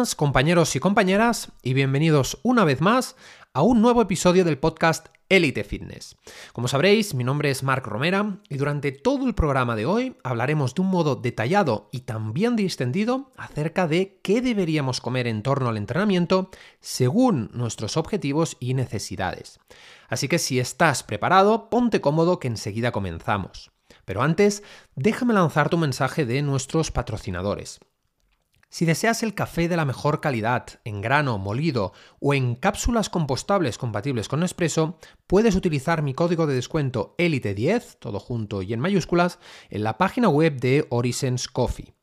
Compañeros y compañeras y bienvenidos una vez más a un nuevo episodio del podcast Elite Fitness. Como sabréis, mi nombre es Marc Romera y durante todo el programa de hoy hablaremos de un modo detallado y también distendido acerca de qué deberíamos comer en torno al entrenamiento según nuestros objetivos y necesidades. Así que si estás preparado, ponte cómodo que enseguida comenzamos. Pero antes, déjame lanzar tu mensaje de nuestros patrocinadores. Si deseas el café de la mejor calidad, en grano, molido o en cápsulas compostables compatibles con Nespresso, puedes utilizar mi código de descuento ELITE10, todo junto y en mayúsculas, en la página web de Horizons Coffee.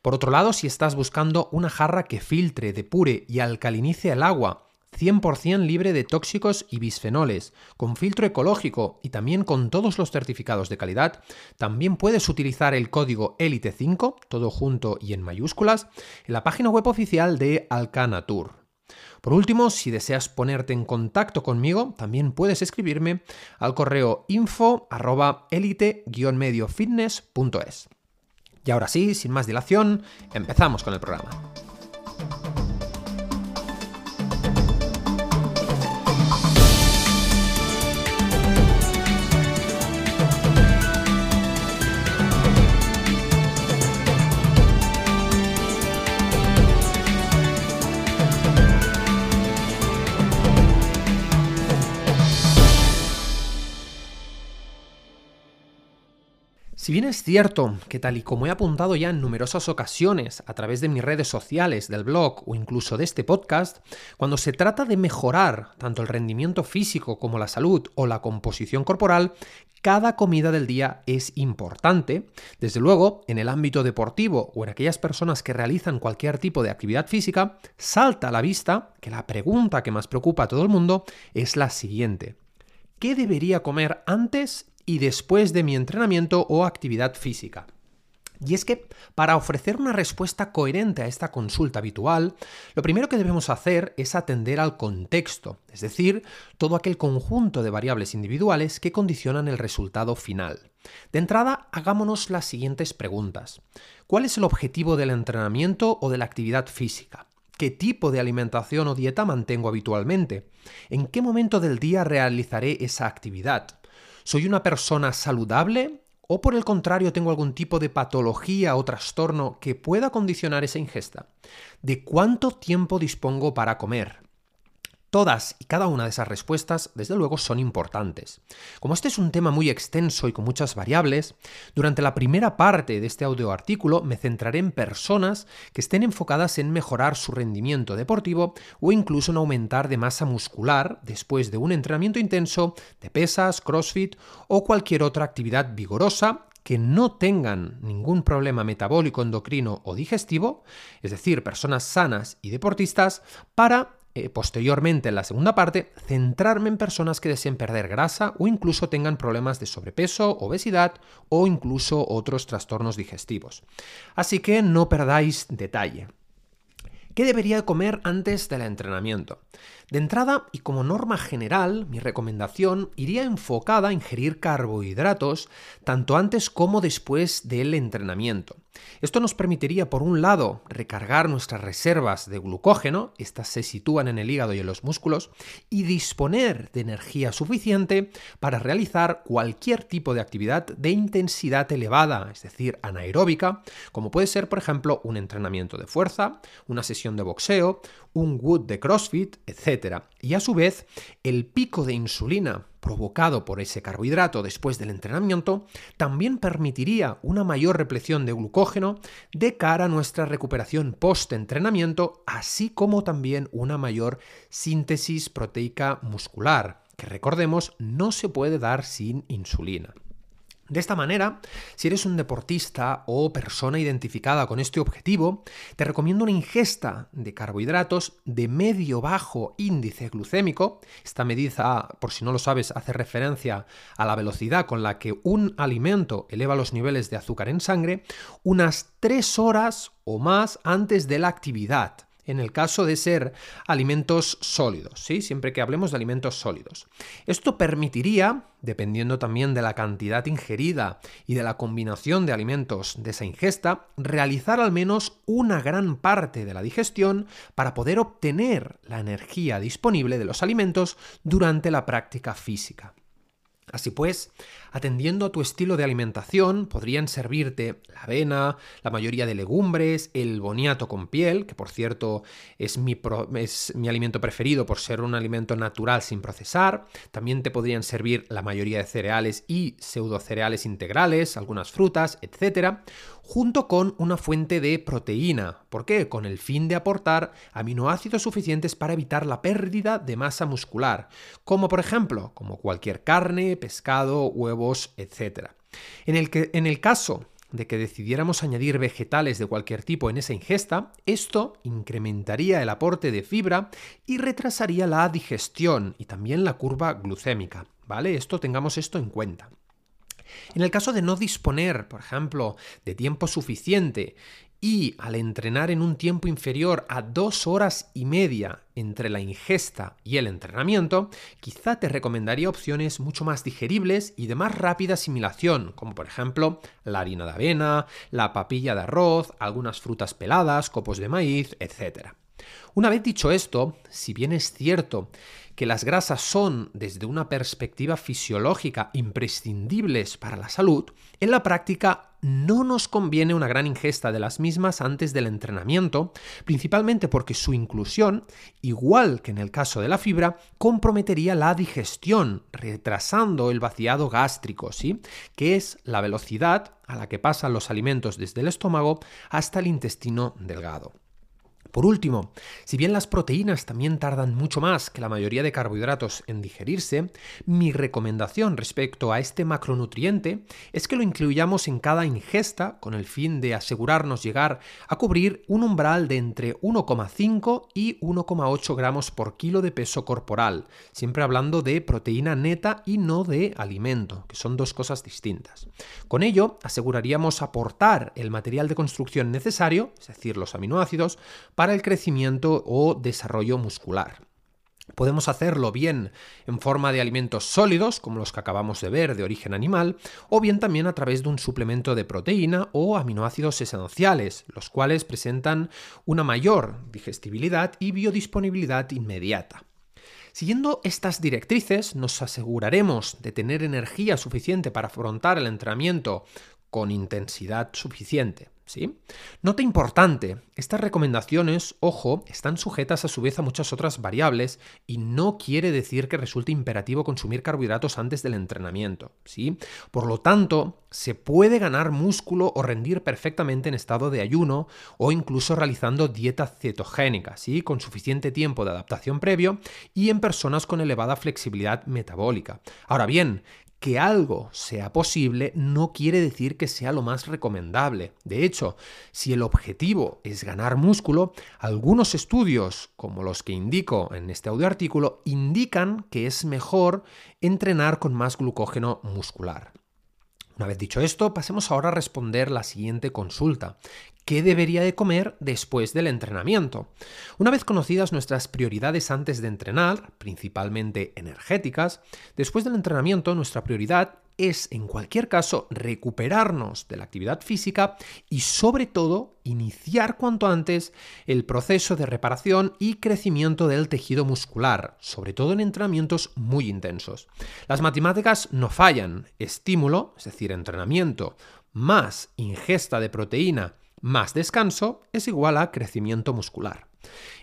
Por otro lado, si estás buscando una jarra que filtre, depure y alcalinice el agua, 100% libre de tóxicos y bisfenoles, con filtro ecológico y también con todos los certificados de calidad, también puedes utilizar el código ELITE5, todo junto y en mayúsculas, en la página web oficial de Alcanatur. Por último, si deseas ponerte en contacto conmigo, también puedes escribirme al correo info elite-mediofitness.es. Y ahora sí, sin más dilación, empezamos con el programa. Si bien es cierto que tal y como he apuntado ya en numerosas ocasiones a través de mis redes sociales, del blog o incluso de este podcast, cuando se trata de mejorar tanto el rendimiento físico como la salud o la composición corporal, cada comida del día es importante. Desde luego, en el ámbito deportivo o en aquellas personas que realizan cualquier tipo de actividad física, salta a la vista que la pregunta que más preocupa a todo el mundo es la siguiente. ¿Qué debería comer antes y después de mi entrenamiento o actividad física. Y es que para ofrecer una respuesta coherente a esta consulta habitual, lo primero que debemos hacer es atender al contexto, es decir, todo aquel conjunto de variables individuales que condicionan el resultado final. De entrada, hagámonos las siguientes preguntas. ¿Cuál es el objetivo del entrenamiento o de la actividad física? ¿Qué tipo de alimentación o dieta mantengo habitualmente? ¿En qué momento del día realizaré esa actividad? ¿Soy una persona saludable? ¿O por el contrario tengo algún tipo de patología o trastorno que pueda condicionar esa ingesta? ¿De cuánto tiempo dispongo para comer? Todas y cada una de esas respuestas, desde luego, son importantes. Como este es un tema muy extenso y con muchas variables, durante la primera parte de este audio artículo me centraré en personas que estén enfocadas en mejorar su rendimiento deportivo o incluso en aumentar de masa muscular después de un entrenamiento intenso de pesas, crossfit o cualquier otra actividad vigorosa que no tengan ningún problema metabólico, endocrino o digestivo, es decir, personas sanas y deportistas, para eh, posteriormente, en la segunda parte, centrarme en personas que deseen perder grasa o incluso tengan problemas de sobrepeso, obesidad o incluso otros trastornos digestivos. Así que no perdáis detalle. ¿Qué debería comer antes del entrenamiento? De entrada, y como norma general, mi recomendación iría enfocada a ingerir carbohidratos tanto antes como después del entrenamiento. Esto nos permitiría, por un lado, recargar nuestras reservas de glucógeno, estas se sitúan en el hígado y en los músculos, y disponer de energía suficiente para realizar cualquier tipo de actividad de intensidad elevada, es decir, anaeróbica, como puede ser, por ejemplo, un entrenamiento de fuerza, una sesión de boxeo, un wood de CrossFit, etc. Y a su vez, el pico de insulina provocado por ese carbohidrato después del entrenamiento también permitiría una mayor repleción de glucógeno de cara a nuestra recuperación post-entrenamiento, así como también una mayor síntesis proteica muscular, que recordemos no se puede dar sin insulina. De esta manera, si eres un deportista o persona identificada con este objetivo, te recomiendo una ingesta de carbohidratos de medio bajo índice glucémico. Esta medida, por si no lo sabes, hace referencia a la velocidad con la que un alimento eleva los niveles de azúcar en sangre, unas 3 horas o más antes de la actividad en el caso de ser alimentos sólidos, ¿sí? Siempre que hablemos de alimentos sólidos. Esto permitiría, dependiendo también de la cantidad ingerida y de la combinación de alimentos de esa ingesta, realizar al menos una gran parte de la digestión para poder obtener la energía disponible de los alimentos durante la práctica física. Así pues, atendiendo a tu estilo de alimentación, podrían servirte la avena, la mayoría de legumbres, el boniato con piel, que por cierto es mi, alimento preferido por ser un alimento natural sin procesar. También te podrían servir la mayoría de cereales y pseudocereales integrales, algunas frutas, etc junto con una fuente de proteína. ¿Por qué? Con el fin de aportar aminoácidos suficientes para evitar la pérdida de masa muscular, como por ejemplo, como cualquier carne, pescado, huevos, etc. En el, que, en el caso de que decidiéramos añadir vegetales de cualquier tipo en esa ingesta, esto incrementaría el aporte de fibra y retrasaría la digestión y también la curva glucémica. ¿Vale? Esto tengamos esto en cuenta. En el caso de no disponer, por ejemplo, de tiempo suficiente y al entrenar en un tiempo inferior a dos horas y media entre la ingesta y el entrenamiento, quizá te recomendaría opciones mucho más digeribles y de más rápida asimilación, como por ejemplo la harina de avena, la papilla de arroz, algunas frutas peladas, copos de maíz, etc. Una vez dicho esto, si bien es cierto que las grasas son, desde una perspectiva fisiológica, imprescindibles para la salud, en la práctica no nos conviene una gran ingesta de las mismas antes del entrenamiento, principalmente porque su inclusión, igual que en el caso de la fibra, comprometería la digestión, retrasando el vaciado gástrico, ¿sí? que es la velocidad a la que pasan los alimentos desde el estómago hasta el intestino delgado. Por último, si bien las proteínas también tardan mucho más que la mayoría de carbohidratos en digerirse, mi recomendación respecto a este macronutriente es que lo incluyamos en cada ingesta con el fin de asegurarnos llegar a cubrir un umbral de entre 1,5 y 1,8 gramos por kilo de peso corporal, siempre hablando de proteína neta y no de alimento, que son dos cosas distintas. Con ello, aseguraríamos aportar el material de construcción necesario, es decir, los aminoácidos, para el crecimiento o desarrollo muscular. Podemos hacerlo bien en forma de alimentos sólidos, como los que acabamos de ver de origen animal, o bien también a través de un suplemento de proteína o aminoácidos esenciales, los cuales presentan una mayor digestibilidad y biodisponibilidad inmediata. Siguiendo estas directrices, nos aseguraremos de tener energía suficiente para afrontar el entrenamiento con intensidad suficiente. Nota importante, estas recomendaciones, ojo, están sujetas a su vez a muchas otras variables y no quiere decir que resulte imperativo consumir carbohidratos antes del entrenamiento, ¿sí? Por lo tanto, se puede ganar músculo o rendir perfectamente en estado de ayuno o incluso realizando dieta cetogénica, ¿sí? Con suficiente tiempo de adaptación previo y en personas con elevada flexibilidad metabólica. Ahora bien, que algo sea posible no quiere decir que sea lo más recomendable. De hecho, si el objetivo es ganar músculo, algunos estudios, como los que indico en este audio artículo, indican que es mejor entrenar con más glucógeno muscular. Una vez dicho esto, pasemos ahora a responder la siguiente consulta. ¿Qué debería de comer después del entrenamiento? Una vez conocidas nuestras prioridades antes de entrenar, principalmente energéticas, después del entrenamiento nuestra prioridad es, en cualquier caso, recuperarnos de la actividad física y, sobre todo, iniciar cuanto antes el proceso de reparación y crecimiento del tejido muscular, sobre todo en entrenamientos muy intensos. Las matemáticas no fallan. Estímulo, es decir, entrenamiento, más ingesta de proteína, más descanso, es igual a crecimiento muscular.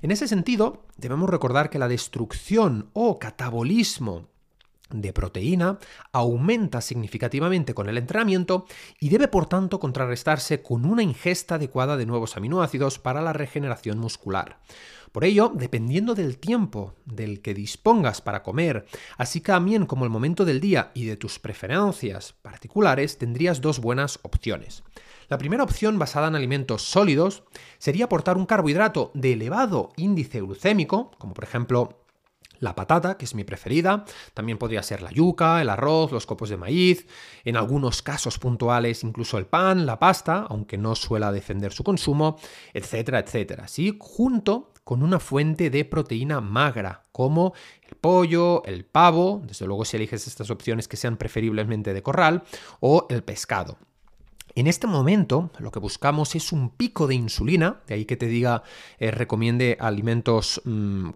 En ese sentido, debemos recordar que la destrucción o catabolismo de proteína aumenta significativamente con el entrenamiento y debe por tanto contrarrestarse con una ingesta adecuada de nuevos aminoácidos para la regeneración muscular. Por ello, dependiendo del tiempo del que dispongas para comer, así también como el momento del día y de tus preferencias particulares, tendrías dos buenas opciones. La primera opción, basada en alimentos sólidos, sería aportar un carbohidrato de elevado índice glucémico, como por ejemplo la patata, que es mi preferida, también podría ser la yuca, el arroz, los copos de maíz, en algunos casos puntuales incluso el pan, la pasta, aunque no suela defender su consumo, etcétera, etcétera. ¿sí? Junto con una fuente de proteína magra, como el pollo, el pavo, desde luego si eliges estas opciones que sean preferiblemente de corral, o el pescado. En este momento lo que buscamos es un pico de insulina, de ahí que te diga eh, recomiende alimentos, mm,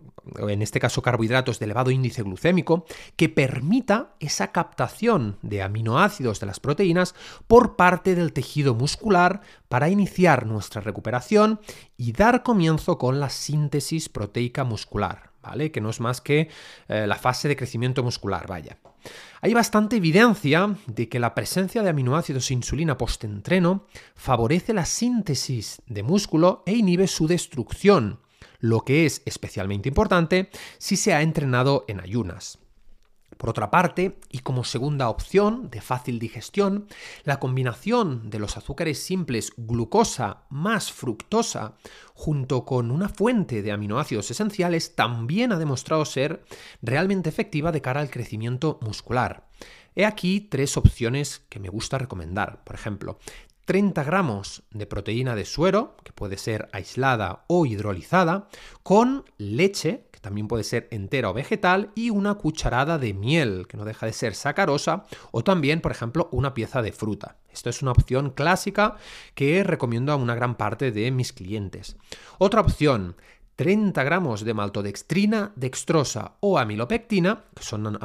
en este caso carbohidratos de elevado índice glucémico, que permita esa captación de aminoácidos de las proteínas por parte del tejido muscular para iniciar nuestra recuperación y dar comienzo con la síntesis proteica muscular, ¿vale? Que no es más que eh, la fase de crecimiento muscular, vaya. Hay bastante evidencia de que la presencia de aminoácidos e insulina postentreno favorece la síntesis de músculo e inhibe su destrucción, lo que es especialmente importante si se ha entrenado en ayunas. Por otra parte, y como segunda opción de fácil digestión, la combinación de los azúcares simples glucosa más fructosa junto con una fuente de aminoácidos esenciales también ha demostrado ser realmente efectiva de cara al crecimiento muscular. He aquí tres opciones que me gusta recomendar. Por ejemplo, 30 gramos de proteína de suero, que puede ser aislada o hidrolizada, con leche, también puede ser entera o vegetal, y una cucharada de miel, que no deja de ser sacarosa, o también, por ejemplo, una pieza de fruta. Esto es una opción clásica que recomiendo a una gran parte de mis clientes. Otra opción, 30 gramos de maltodextrina, dextrosa o amilopectina, que son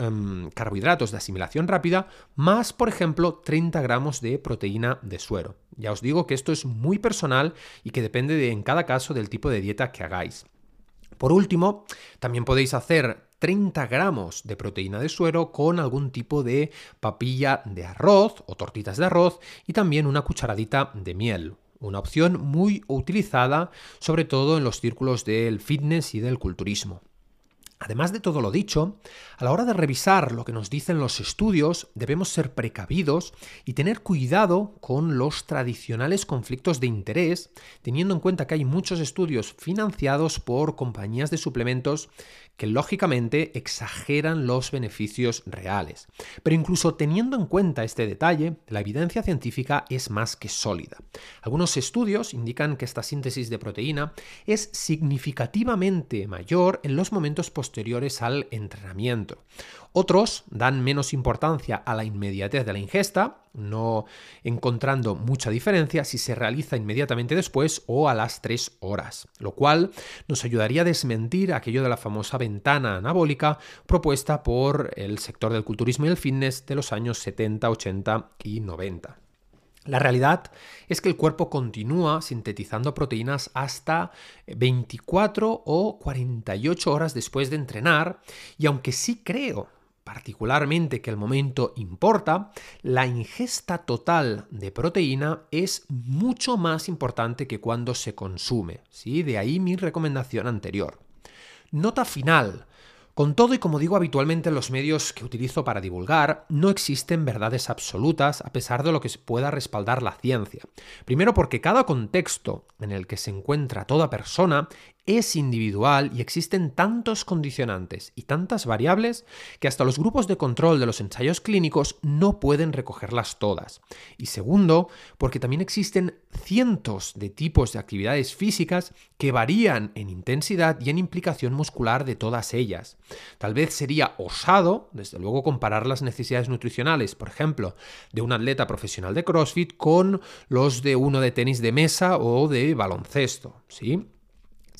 em, carbohidratos de asimilación rápida, más, por ejemplo, 30 gramos de proteína de suero. Ya os digo que esto es muy personal y que depende de, en cada caso del tipo de dieta que hagáis. Por último, también podéis hacer 30 gramos de proteína de suero con algún tipo de papilla de arroz o tortitas de arroz y también una cucharadita de miel una opción muy utilizada sobre todo en los círculos del fitness y del culturismo. Además de todo lo dicho, a la hora de revisar lo que nos dicen los estudios, debemos ser precavidos y tener cuidado con los tradicionales conflictos de interés, teniendo en cuenta que hay muchos estudios financiados por compañías de suplementos que lógicamente exageran los beneficios reales. Pero incluso teniendo en cuenta este detalle, la evidencia científica es más que sólida. Algunos estudios indican que esta síntesis de proteína es significativamente mayor en los momentos posteriores al entrenamiento. Otros dan menos importancia a la inmediatez de la ingesta, no encontrando mucha diferencia si se realiza inmediatamente después o a las 3 horas, lo cual nos ayudaría a desmentir aquello de la famosa ventana anabólica propuesta por el sector del culturismo y el fitness de los años 70, 80 y 90. La realidad es que el cuerpo continúa sintetizando proteínas hasta 24 o 48 horas después de entrenar y aunque sí creo particularmente que el momento importa, la ingesta total de proteína es mucho más importante que cuando se consume. ¿sí? De ahí mi recomendación anterior. Nota final. Con todo y como digo habitualmente en los medios que utilizo para divulgar, no existen verdades absolutas a pesar de lo que pueda respaldar la ciencia. Primero porque cada contexto en el que se encuentra toda persona es individual y existen tantos condicionantes y tantas variables que hasta los grupos de control de los ensayos clínicos no pueden recogerlas todas. Y segundo, porque también existen cientos de tipos de actividades físicas que varían en intensidad y en implicación muscular de todas ellas. Tal vez sería osado, desde luego, comparar las necesidades nutricionales, por ejemplo, de un atleta profesional de CrossFit con los de uno de tenis de mesa o de baloncesto, ¿sí?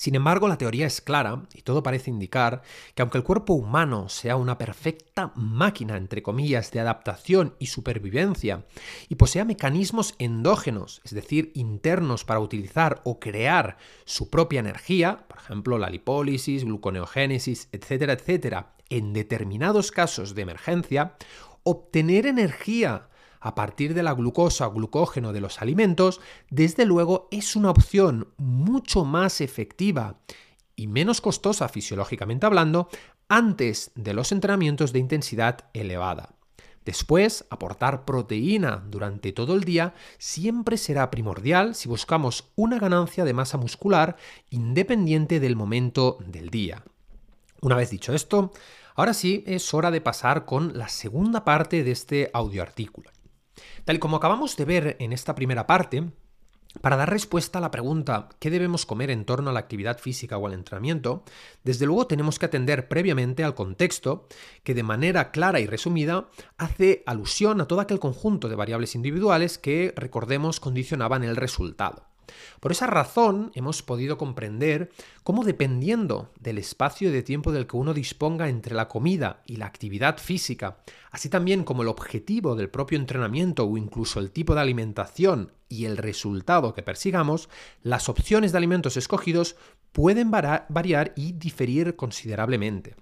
Sin embargo, la teoría es clara y todo parece indicar que aunque el cuerpo humano sea una perfecta máquina, entre comillas, de adaptación y supervivencia, y posea mecanismos endógenos, es decir, internos para utilizar o crear su propia energía, por ejemplo, la lipólisis, gluconeogénesis, etcétera, etcétera, en determinados casos de emergencia, obtener energía a partir de la glucosa o glucógeno de los alimentos, desde luego es una opción mucho más efectiva y menos costosa fisiológicamente hablando antes de los entrenamientos de intensidad elevada. Después, aportar proteína durante todo el día siempre será primordial si buscamos una ganancia de masa muscular independiente del momento del día. Una vez dicho esto, ahora sí es hora de pasar con la segunda parte de este audio artículo. Tal y como acabamos de ver en esta primera parte, para dar respuesta a la pregunta ¿qué debemos comer en torno a la actividad física o al entrenamiento? Desde luego tenemos que atender previamente al contexto que de manera clara y resumida hace alusión a todo aquel conjunto de variables individuales que, recordemos, condicionaban el resultado. Por esa razón hemos podido comprender cómo dependiendo del espacio de tiempo del que uno disponga entre la comida y la actividad física, así también como el objetivo del propio entrenamiento o incluso el tipo de alimentación y el resultado que persigamos, las opciones de alimentos escogidos pueden variar y diferir considerablemente.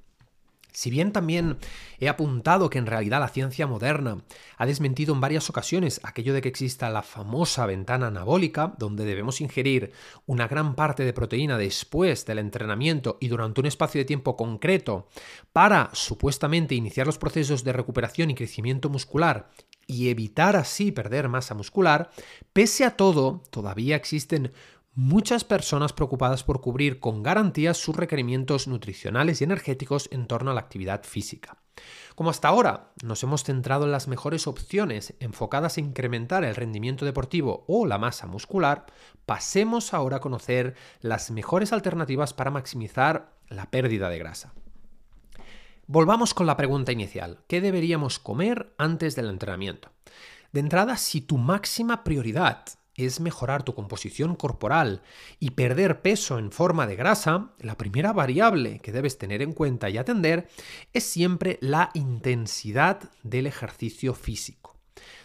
Si bien también he apuntado que en realidad la ciencia moderna ha desmentido en varias ocasiones aquello de que exista la famosa ventana anabólica, donde debemos ingerir una gran parte de proteína después del entrenamiento y durante un espacio de tiempo concreto para supuestamente iniciar los procesos de recuperación y crecimiento muscular y evitar así perder masa muscular, pese a todo, todavía existen muchas personas preocupadas por cubrir con garantías sus requerimientos nutricionales y energéticos en torno a la actividad física. Como hasta ahora nos hemos centrado en las mejores opciones enfocadas a incrementar el rendimiento deportivo o la masa muscular, pasemos ahora a conocer las mejores alternativas para maximizar la pérdida de grasa. Volvamos con la pregunta inicial. ¿Qué deberíamos comer antes del entrenamiento? De entrada, si tu máxima prioridad es mejorar tu composición corporal y perder peso en forma de grasa, la primera variable que debes tener en cuenta y atender es siempre la intensidad del ejercicio físico.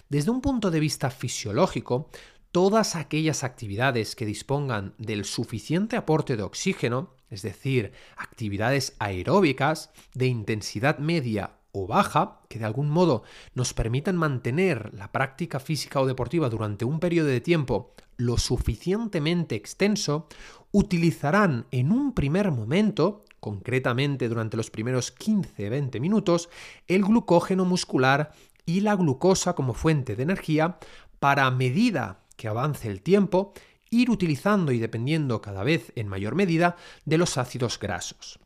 Desde un punto de vista fisiológico, todas aquellas actividades que dispongan del suficiente aporte de oxígeno, es decir, actividades aeróbicas de intensidad media o baja, que de algún modo nos permitan mantener la práctica física o deportiva durante un periodo de tiempo lo suficientemente extenso, utilizarán en un primer momento, concretamente durante los primeros 15-20 minutos, el glucógeno muscular y la glucosa como fuente de energía para a medida que avance el tiempo ir utilizando y dependiendo cada vez en mayor medida de los ácidos grasos.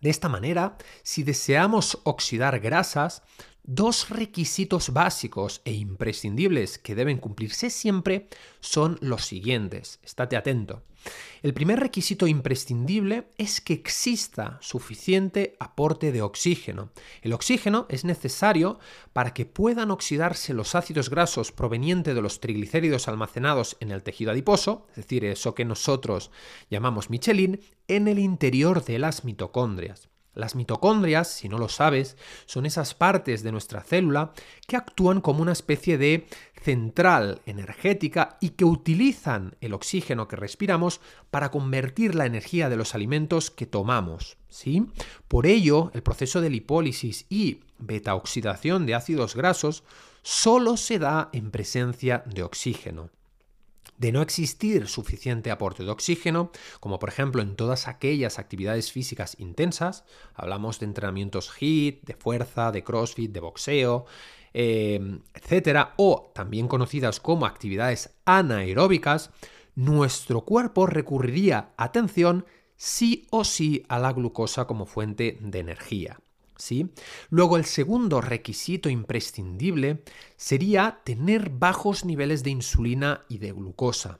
De esta manera, si deseamos oxidar grasas, dos requisitos básicos e imprescindibles que deben cumplirse siempre son los siguientes. Estate atento. El primer requisito imprescindible es que exista suficiente aporte de oxígeno. El oxígeno es necesario para que puedan oxidarse los ácidos grasos provenientes de los triglicéridos almacenados en el tejido adiposo, es decir, eso que nosotros llamamos Michelin, en el interior de las mitocondrias. Las mitocondrias, si no lo sabes, son esas partes de nuestra célula que actúan como una especie de central energética y que utilizan el oxígeno que respiramos para convertir la energía de los alimentos que tomamos. ¿sí? Por ello, el proceso de lipólisis y beta-oxidación de ácidos grasos solo se da en presencia de oxígeno de no existir suficiente aporte de oxígeno, como por ejemplo en todas aquellas actividades físicas intensas, hablamos de entrenamientos HIIT, de fuerza, de CrossFit, de boxeo, em, etcétera, o también conocidas como actividades anaeróbicas, nuestro cuerpo recurriría, atención, sí o sí a la glucosa como fuente de energía. ¿sí? Luego, el segundo requisito imprescindible sería tener bajos niveles de insulina y de glucosa.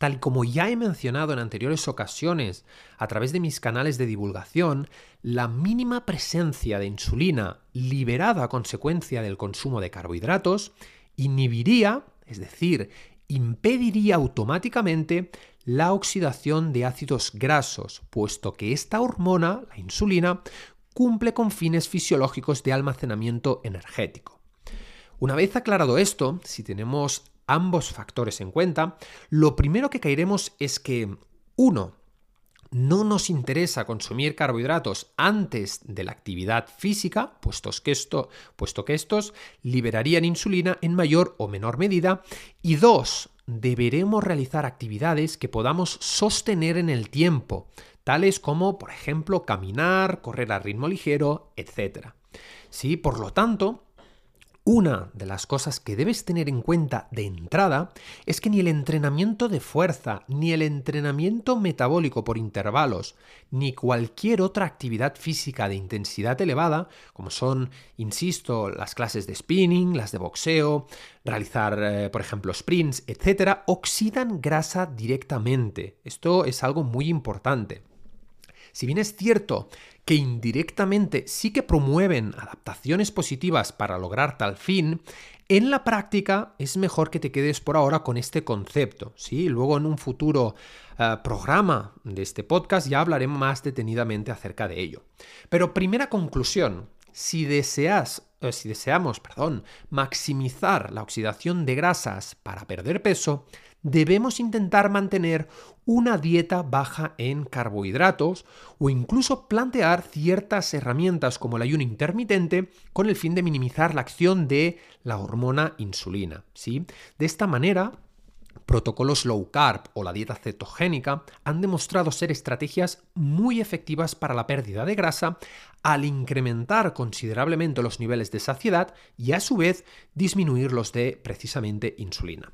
Tal como ya he mencionado en anteriores ocasiones a través de mis canales de divulgación, la mínima presencia de insulina liberada a consecuencia del consumo de carbohidratos inhibiría, es decir, impediría automáticamente la oxidación de ácidos grasos, puesto que esta hormona, la insulina, cumple con fines fisiológicos de almacenamiento energético. Una vez aclarado esto, si tenemos ambos factores en cuenta, lo primero que caeremos es que, uno, no nos interesa consumir carbohidratos antes de la actividad física, puesto que, esto, puesto que estos liberarían insulina en mayor o menor medida. Y dos, deberemos realizar actividades que podamos sostener en el tiempo, tales como, por ejemplo, caminar, correr a ritmo ligero, etc. Sí, por lo tanto, Una de las cosas que debes tener en cuenta de entrada es que ni el entrenamiento de fuerza, ni el entrenamiento metabólico por intervalos, ni cualquier otra actividad física de intensidad elevada, como son, insisto, las clases de spinning, las de boxeo, realizar, eh, por ejemplo, sprints, etc., oxidan grasa directamente. Esto es algo muy importante. Si bien es cierto que indirectamente sí que promueven adaptaciones positivas para lograr tal fin, en la práctica es mejor que te quedes por ahora con este concepto. ¿sí? Luego en un futuro eh, programa de este podcast ya hablaré más detenidamente acerca de ello. Pero primera conclusión, si deseas eh, si deseamos, perdón, maximizar la oxidación de grasas para perder peso, debemos intentar mantener una dieta baja en carbohidratos o incluso plantear ciertas herramientas como el ayuno intermitente con el fin de minimizar la acción de la hormona insulina. ¿sí? De esta manera, protocolos low carb o la dieta cetogénica han demostrado ser estrategias muy efectivas para la pérdida de grasa al incrementar considerablemente los niveles de saciedad y a su vez disminuir los de precisamente insulina.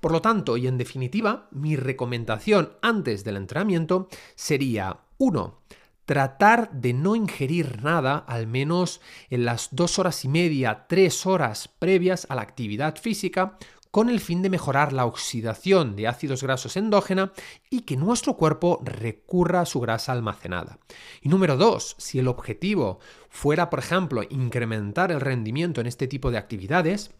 Por lo tanto, y en definitiva, mi recomendación antes del entrenamiento sería 1 tratar de no ingerir nada al menos en las dos horas y media, tres horas previas a la actividad física, con el fin de mejorar la oxidación de ácidos grasos endógena y que nuestro cuerpo recurra a su grasa almacenada. Y número dos, si el objetivo fuera, por ejemplo, incrementar el rendimiento en este tipo de actividades,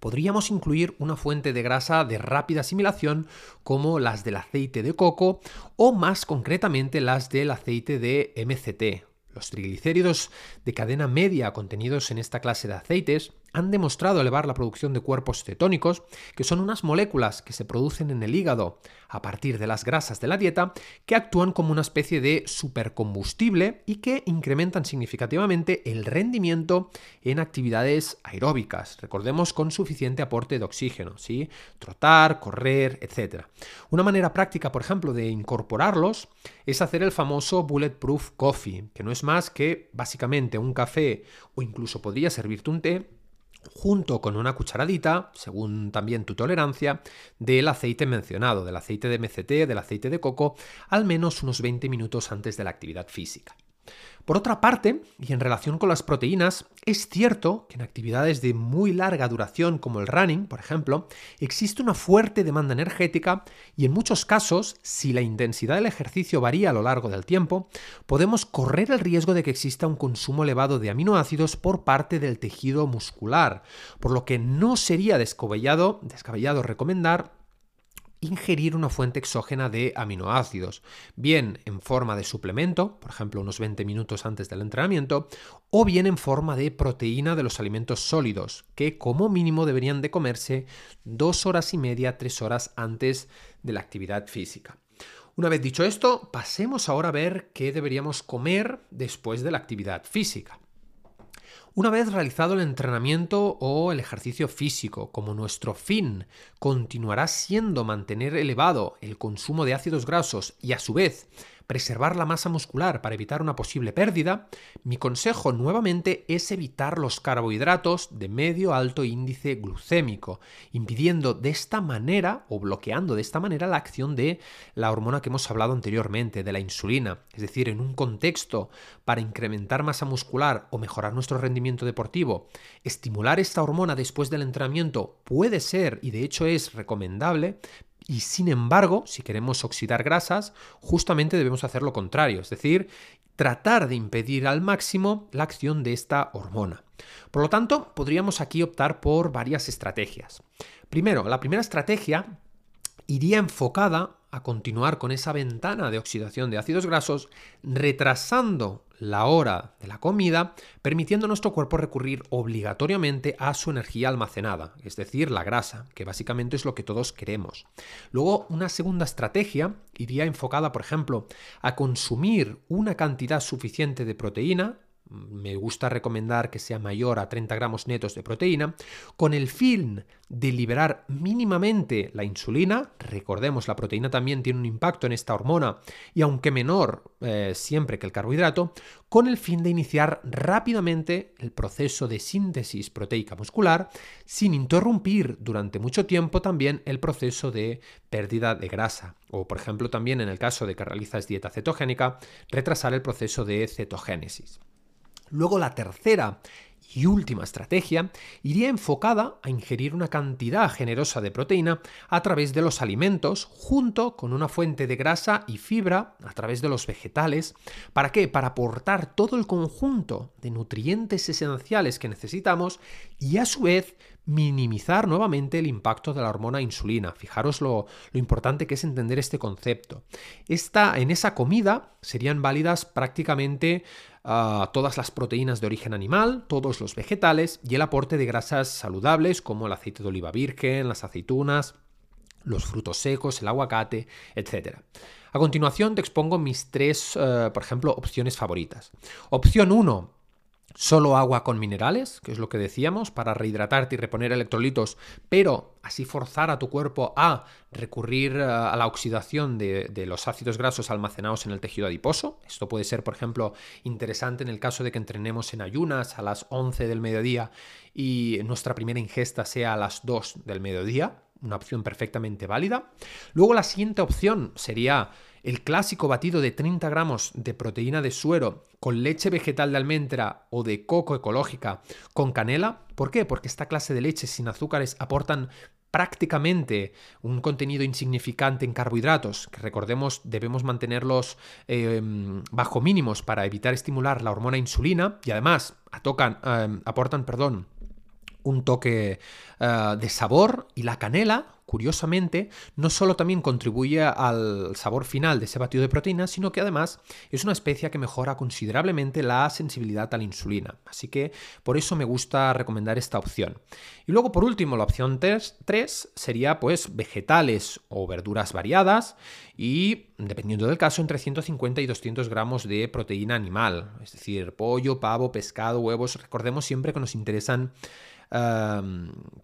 podríamos incluir una fuente de grasa de rápida asimilación como las del aceite de coco o más concretamente las del aceite de MCT. Los triglicéridos de cadena media contenidos en esta clase de aceites han demostrado elevar la producción de cuerpos cetónicos, que son unas moléculas que se producen en el hígado a partir de las grasas de la dieta, que actúan como una especie de supercombustible y que incrementan significativamente el rendimiento en actividades aeróbicas, recordemos con suficiente aporte de oxígeno, ¿sí? trotar, correr, etc. Una manera práctica, por ejemplo, de incorporarlos es hacer el famoso Bulletproof Coffee, que no es más que básicamente un café o incluso podría servirte un té junto con una cucharadita, según también tu tolerancia, del aceite mencionado, del aceite de MCT, del aceite de coco, al menos unos 20 minutos antes de la actividad física. Por otra parte, y en relación con las proteínas, es cierto que en actividades de muy larga duración como el running, por ejemplo, existe una fuerte demanda energética y en muchos casos, si la intensidad del ejercicio varía a lo largo del tiempo, podemos correr el riesgo de que exista un consumo elevado de aminoácidos por parte del tejido muscular, por lo que no sería descabellado, descabellado recomendar ingerir una fuente exógena de aminoácidos, bien en forma de suplemento, por ejemplo unos 20 minutos antes del entrenamiento, o bien en forma de proteína de los alimentos sólidos, que como mínimo deberían de comerse dos horas y media, tres horas antes de la actividad física. Una vez dicho esto, pasemos ahora a ver qué deberíamos comer después de la actividad física. Una vez realizado el entrenamiento o el ejercicio físico, como nuestro fin continuará siendo mantener elevado el consumo de ácidos grasos y a su vez preservar la masa muscular para evitar una posible pérdida, mi consejo nuevamente es evitar los carbohidratos de medio alto índice glucémico, impidiendo de esta manera o bloqueando de esta manera la acción de la hormona que hemos hablado anteriormente, de la insulina. Es decir, en un contexto para incrementar masa muscular o mejorar nuestro rendimiento deportivo, estimular esta hormona después del entrenamiento puede ser y de hecho es recomendable, y sin embargo, si queremos oxidar grasas, justamente debemos hacer lo contrario, es decir, tratar de impedir al máximo la acción de esta hormona. Por lo tanto, podríamos aquí optar por varias estrategias. Primero, la primera estrategia iría enfocada a continuar con esa ventana de oxidación de ácidos grasos, retrasando la hora de la comida, permitiendo a nuestro cuerpo recurrir obligatoriamente a su energía almacenada, es decir, la grasa, que básicamente es lo que todos queremos. Luego, una segunda estrategia iría enfocada, por ejemplo, a consumir una cantidad suficiente de proteína, me gusta recomendar que sea mayor a 30 gramos netos de proteína, con el fin de liberar mínimamente la insulina, recordemos la proteína también tiene un impacto en esta hormona y aunque menor eh, siempre que el carbohidrato, con el fin de iniciar rápidamente el proceso de síntesis proteica muscular sin interrumpir durante mucho tiempo también el proceso de pérdida de grasa o por ejemplo también en el caso de que realizas dieta cetogénica, retrasar el proceso de cetogénesis. Luego la tercera y última estrategia iría enfocada a ingerir una cantidad generosa de proteína a través de los alimentos junto con una fuente de grasa y fibra a través de los vegetales. ¿Para qué? Para aportar todo el conjunto de nutrientes esenciales que necesitamos y a su vez minimizar nuevamente el impacto de la hormona insulina. Fijaros lo, importante que es entender este concepto. Esta, en esa comida serían válidas prácticamente ah, todas las proteínas de origen animal, todos los vegetales y el aporte de grasas saludables como el aceite de oliva virgen, las aceitunas, los frutos secos, el aguacate, etc. A continuación te expongo mis tres, eh, por ejemplo, opciones favoritas. Opción 1, solo agua con minerales, que es lo que decíamos, para rehidratarte y reponer electrolitos, pero así forzar a tu cuerpo a recurrir eh, a la oxidación de, los ácidos grasos almacenados en el tejido adiposo. Esto puede ser, por ejemplo, interesante en el caso de que entrenemos en ayunas a las 11 del mediodía y nuestra primera ingesta sea a las 2 del mediodía, una opción perfectamente válida. Luego la siguiente opción sería el clásico batido de 30 gramos de proteína de suero con leche vegetal de almendra o de coco ecológica con canela. ¿Por qué? Porque esta clase de leches sin azúcares aportan prácticamente un contenido insignificante en carbohidratos, que recordemos debemos mantenerlos em, bajo mínimos para evitar estimular la hormona insulina y además em, aportan perdón, un toque eh, de sabor y la canela curiosamente, no solo también contribuye al sabor final de ese batido de proteína, sino que además es una especia que mejora considerablemente la sensibilidad a la insulina. Así que por eso me gusta recomendar esta opción. Y luego, por último, la opción 3, sería pues vegetales o verduras variadas y, dependiendo del caso, entre 150 y 200 gramos de proteína animal, es decir, pollo, pavo, pescado, huevos. Recordemos siempre que nos interesan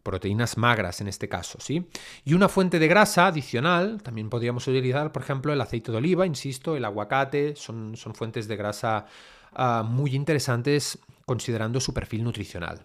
proteínas magras en este caso, ¿sí? Y una fuente de grasa adicional, también podríamos utilizar, por ejemplo, el aceite de oliva, insisto, el aguacate, son, son fuentes de grasa ah, muy interesantes considerando su perfil nutricional.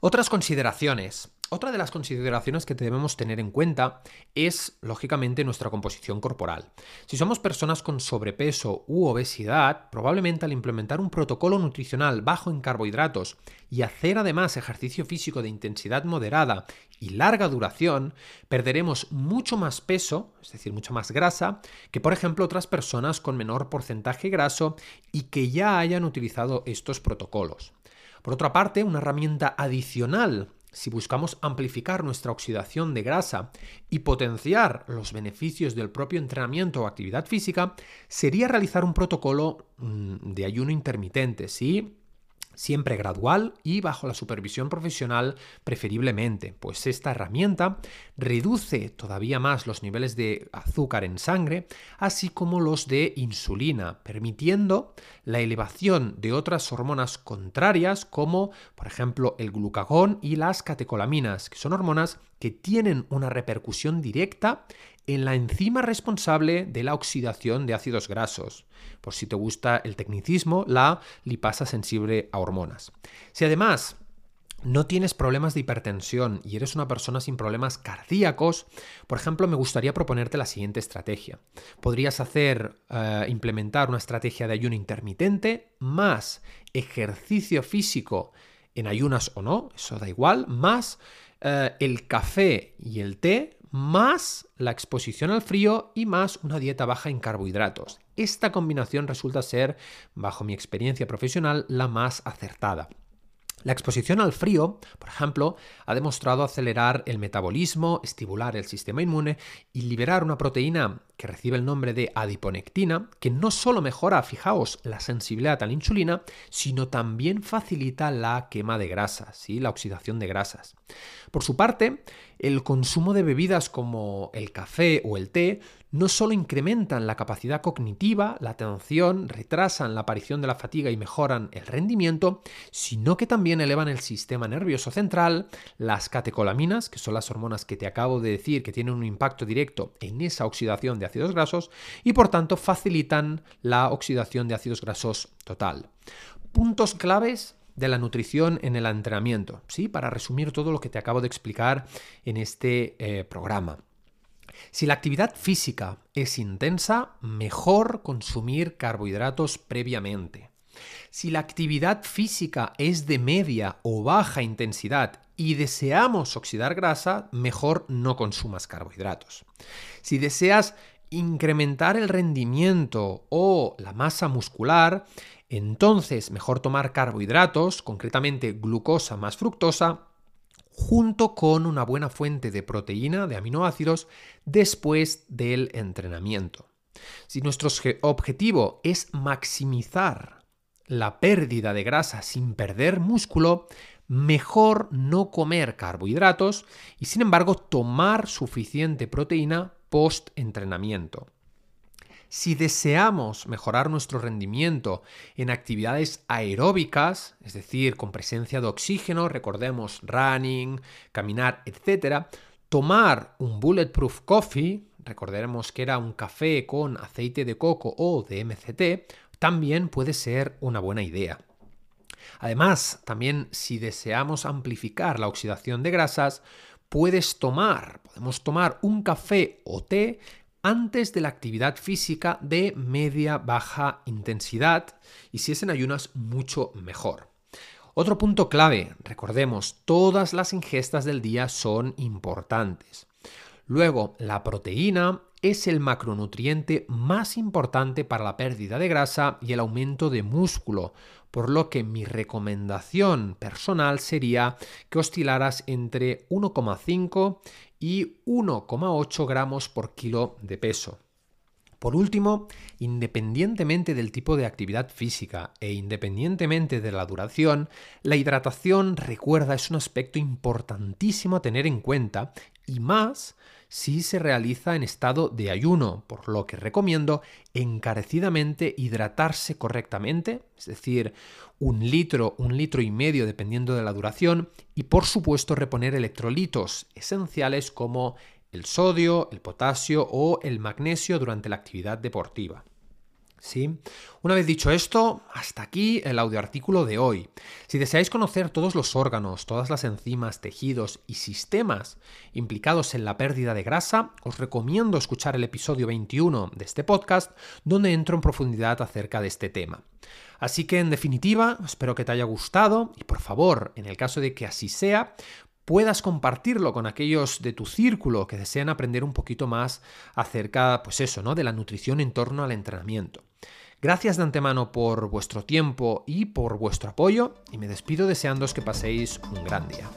Otras consideraciones. Otra de las consideraciones que debemos tener en cuenta es, lógicamente, nuestra composición corporal. Si somos personas con sobrepeso u obesidad, probablemente al implementar un protocolo nutricional bajo en carbohidratos y hacer además ejercicio físico de intensidad moderada y larga duración, perderemos mucho más peso, es decir, mucha más grasa, que por ejemplo otras personas con menor porcentaje graso y que ya hayan utilizado estos protocolos. Por otra parte, una herramienta adicional si buscamos amplificar nuestra oxidación de grasa y potenciar los beneficios del propio entrenamiento o actividad física, sería realizar un protocolo mm, de ayuno intermitente, ¿sí? Siempre gradual y bajo la supervisión profesional preferiblemente, pues esta herramienta reduce todavía más los niveles de azúcar en sangre, así como los de insulina, permitiendo la elevación de otras hormonas contrarias como por ejemplo el glucagón y las catecolaminas, que son hormonas que tienen una repercusión directa en la enzima responsable de la oxidación de ácidos grasos, por si te gusta el tecnicismo, la lipasa sensible a hormonas. Si además no tienes problemas de hipertensión y eres una persona sin problemas cardíacos, por ejemplo, me gustaría proponerte la siguiente estrategia. Podrías hacer, eh, implementar una estrategia de ayuno intermitente más ejercicio físico en ayunas o no, eso da igual, más eh, el café y el té más la exposición al frío y más una dieta baja en carbohidratos. Esta combinación resulta ser, bajo mi experiencia profesional, la más acertada. La exposición al frío, por ejemplo, ha demostrado acelerar el metabolismo, estimular el sistema inmune y liberar una proteína que recibe el nombre de adiponectina, que no solo mejora, fijaos, la sensibilidad a la insulina, sino también facilita la quema de grasas, y la oxidación de grasas. Por su parte, el consumo de bebidas como el café o el té no solo incrementan la capacidad cognitiva, la atención, retrasan la aparición de la fatiga y mejoran el rendimiento, sino que también elevan el sistema nervioso central, las catecolaminas, que son las hormonas que te acabo de decir que tienen un impacto directo en esa oxidación de ácidos grasos, y por tanto facilitan la oxidación de ácidos grasos total. Puntos claves de la nutrición en el entrenamiento, ¿sí? Para resumir todo lo que te acabo de explicar en este eh, programa. Si la actividad física es intensa, mejor consumir carbohidratos previamente. Si la actividad física es de media o baja intensidad y deseamos oxidar grasa, mejor no consumas carbohidratos. Si deseas incrementar el rendimiento o la masa muscular, entonces mejor tomar carbohidratos, concretamente glucosa más fructosa, junto con una buena fuente de proteína, de aminoácidos, después del entrenamiento. Si nuestro objetivo es maximizar la pérdida de grasa sin perder músculo, mejor no comer carbohidratos y sin embargo tomar suficiente proteína post-entrenamiento. Si deseamos mejorar nuestro rendimiento en actividades aeróbicas, es decir, con presencia de oxígeno, recordemos running, caminar, etc., tomar un bulletproof coffee, recordaremos que era un café con aceite de coco o de MCT, también puede ser una buena idea. Además, también si deseamos amplificar la oxidación de grasas, puedes tomar, podemos tomar un café o té antes de la actividad física de media-baja intensidad y si es en ayunas mucho mejor. Otro punto clave, recordemos, todas las ingestas del día son importantes. Luego, la proteína es el macronutriente más importante para la pérdida de grasa y el aumento de músculo, por lo que mi recomendación personal sería que oscilaras entre 1,5 y 1,8 gramos por kilo de peso. Por último, independientemente del tipo de actividad física e independientemente de la duración, la hidratación, recuerda, es un aspecto importantísimo a tener en cuenta y más si se realiza en estado de ayuno, por lo que recomiendo encarecidamente hidratarse correctamente, es decir, un litro, un litro y medio dependiendo de la duración, y por supuesto reponer electrolitos esenciales como el sodio, el potasio o el magnesio durante la actividad deportiva. ¿Sí? Una vez dicho esto, hasta aquí el audioartículo de hoy. Si deseáis conocer todos los órganos, todas las enzimas, tejidos y sistemas implicados en la pérdida de grasa, os recomiendo escuchar el episodio 21 de este podcast, donde entro en profundidad acerca de este tema. Así que en definitiva, espero que te haya gustado y por favor, en el caso de que así sea, puedas compartirlo con aquellos de tu círculo que desean aprender un poquito más acerca, pues eso, ¿no? De la nutrición en torno al entrenamiento. Gracias de antemano por vuestro tiempo y por vuestro apoyo y me despido deseándoos que paséis un gran día.